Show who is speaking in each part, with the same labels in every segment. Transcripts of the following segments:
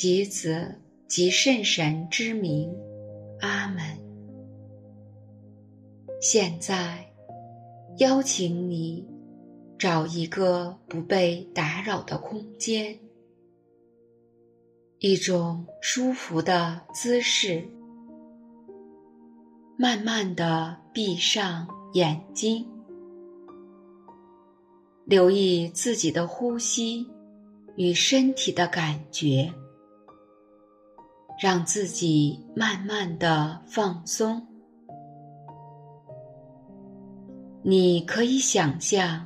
Speaker 1: 及子及圣神之名，阿门。现在，邀请你找一个不被打扰的空间，一种舒服的姿势，慢慢的闭上眼睛，留意自己的呼吸与身体的感觉。让自己慢慢的放松。你可以想象，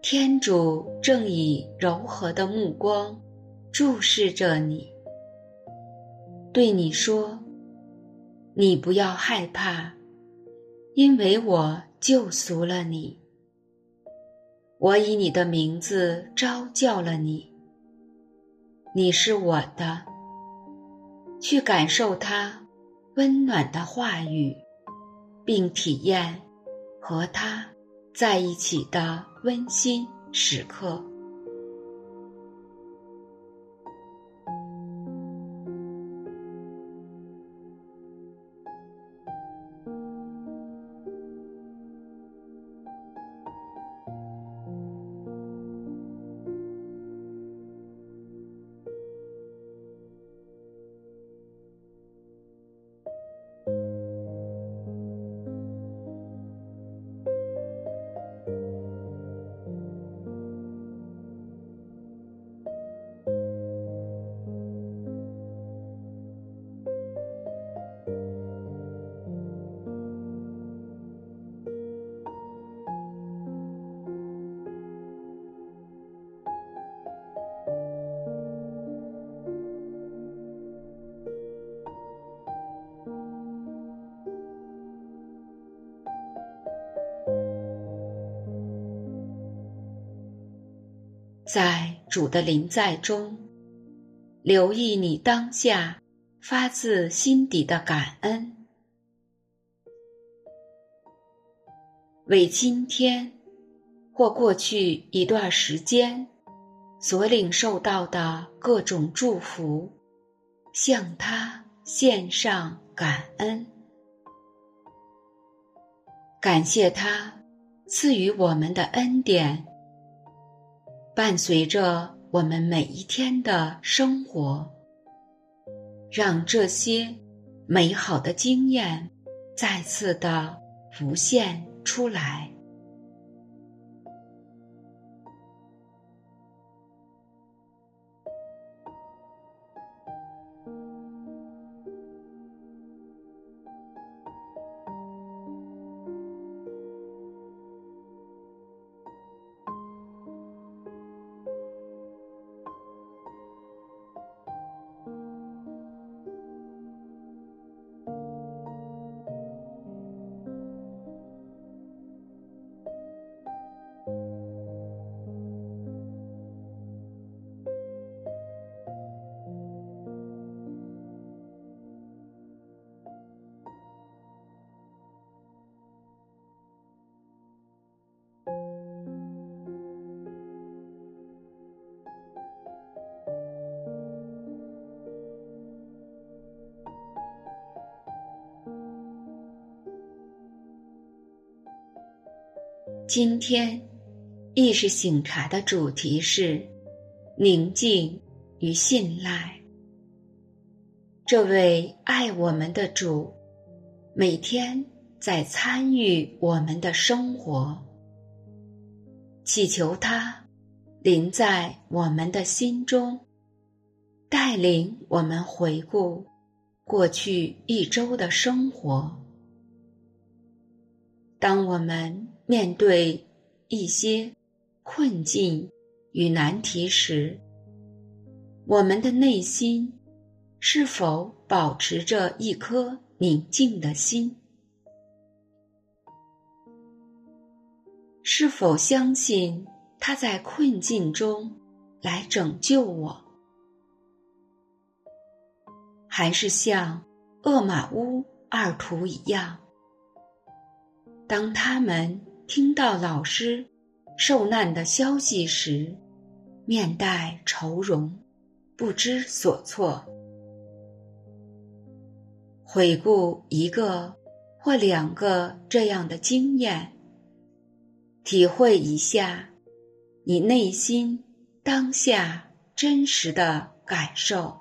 Speaker 1: 天主正以柔和的目光注视着你，对你说：“你不要害怕，因为我救赎了你。我以你的名字召叫了你，你是我的。”去感受他温暖的话语，并体验和他在一起的温馨时刻。在主的临在中，留意你当下发自心底的感恩，为今天或过去一段时间所领受到的各种祝福，向他献上感恩，感谢他赐予我们的恩典。伴随着我们每一天的生活，让这些美好的经验再次的浮现出来。今天，意识醒茶的主题是宁静与信赖。这位爱我们的主，每天在参与我们的生活，祈求他临在我们的心中，带领我们回顾过去一周的生活。当我们面对一些困境与难题时，我们的内心是否保持着一颗宁静的心？是否相信他在困境中来拯救我？还是像厄马乌二徒一样？当他们听到老师受难的消息时，面带愁容，不知所措。回顾一个或两个这样的经验，体会一下你内心当下真实的感受。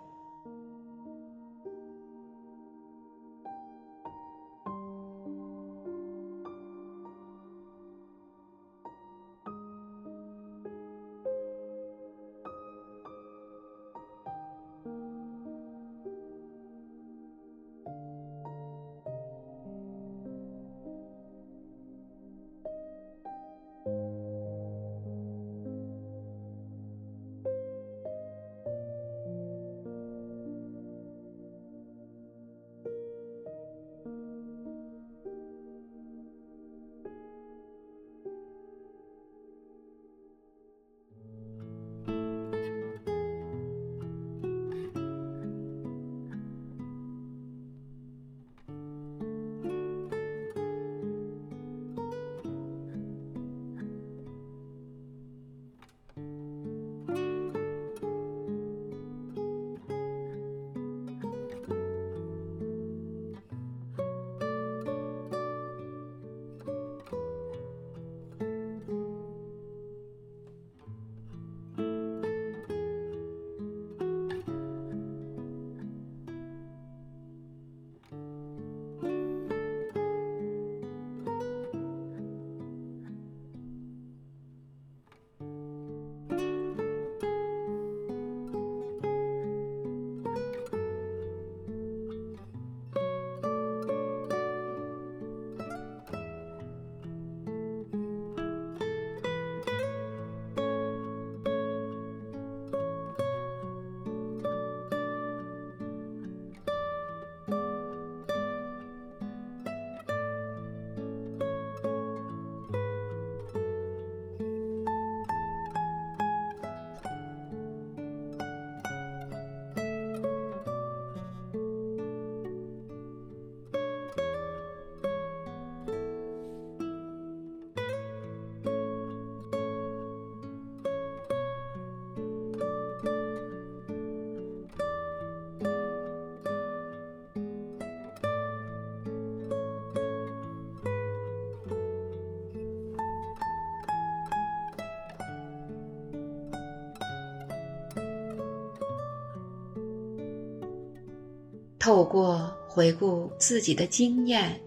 Speaker 1: 透过回顾自己的经验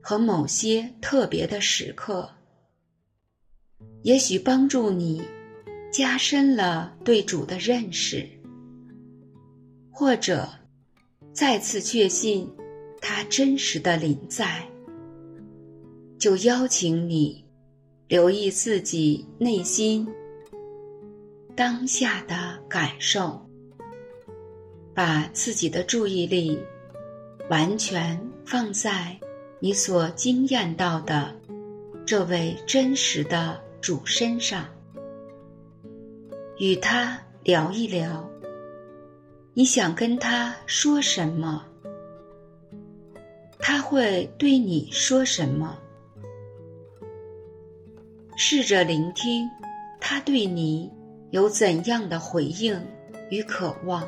Speaker 1: 和某些特别的时刻，也许帮助你加深了对主的认识，或者再次确信他真实的临在，就邀请你留意自己内心当下的感受。把自己的注意力完全放在你所惊艳到的这位真实的主身上，与他聊一聊，你想跟他说什么？他会对你说什么？试着聆听他对你有怎样的回应与渴望。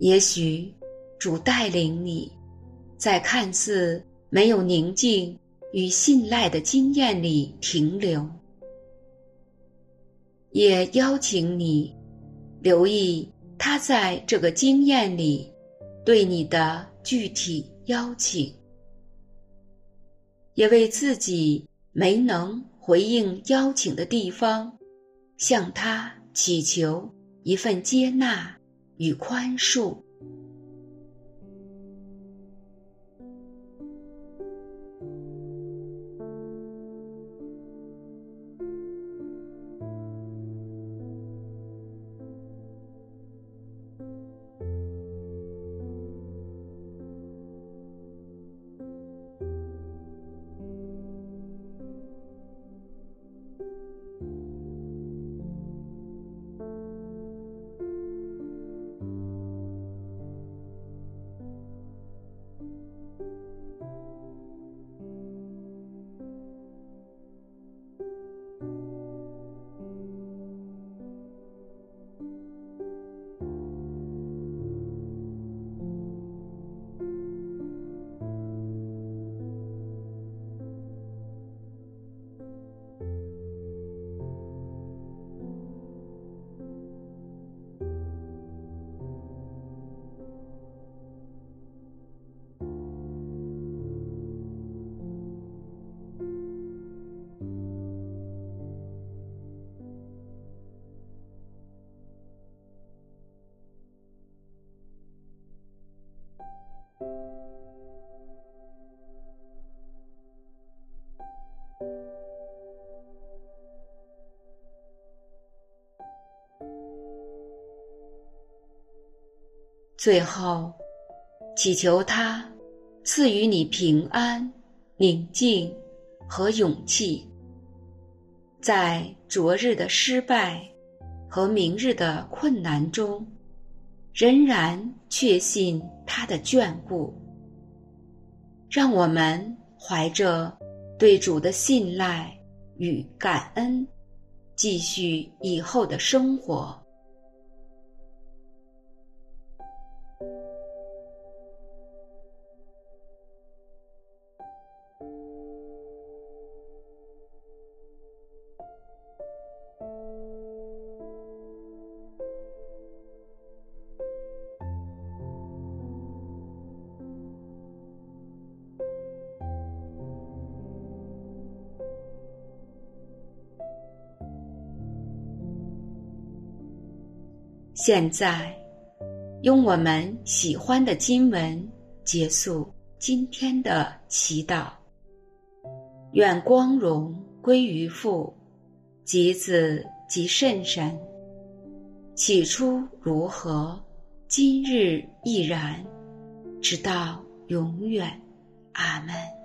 Speaker 1: 也许主带领你，在看似没有宁静与信赖的经验里停留，也邀请你留意他在这个经验里对你的具体邀请，也为自己没能回应邀请的地方，向他祈求一份接纳。与宽恕。最后，祈求他赐予你平安、宁静和勇气，在昨日的失败和明日的困难中，仍然确信他的眷顾。让我们怀着对主的信赖与感恩，继续以后的生活。现在，用我们喜欢的经文结束今天的祈祷。愿光荣归于父、及子、及圣神。起初如何，今日亦然，直到永远。阿门。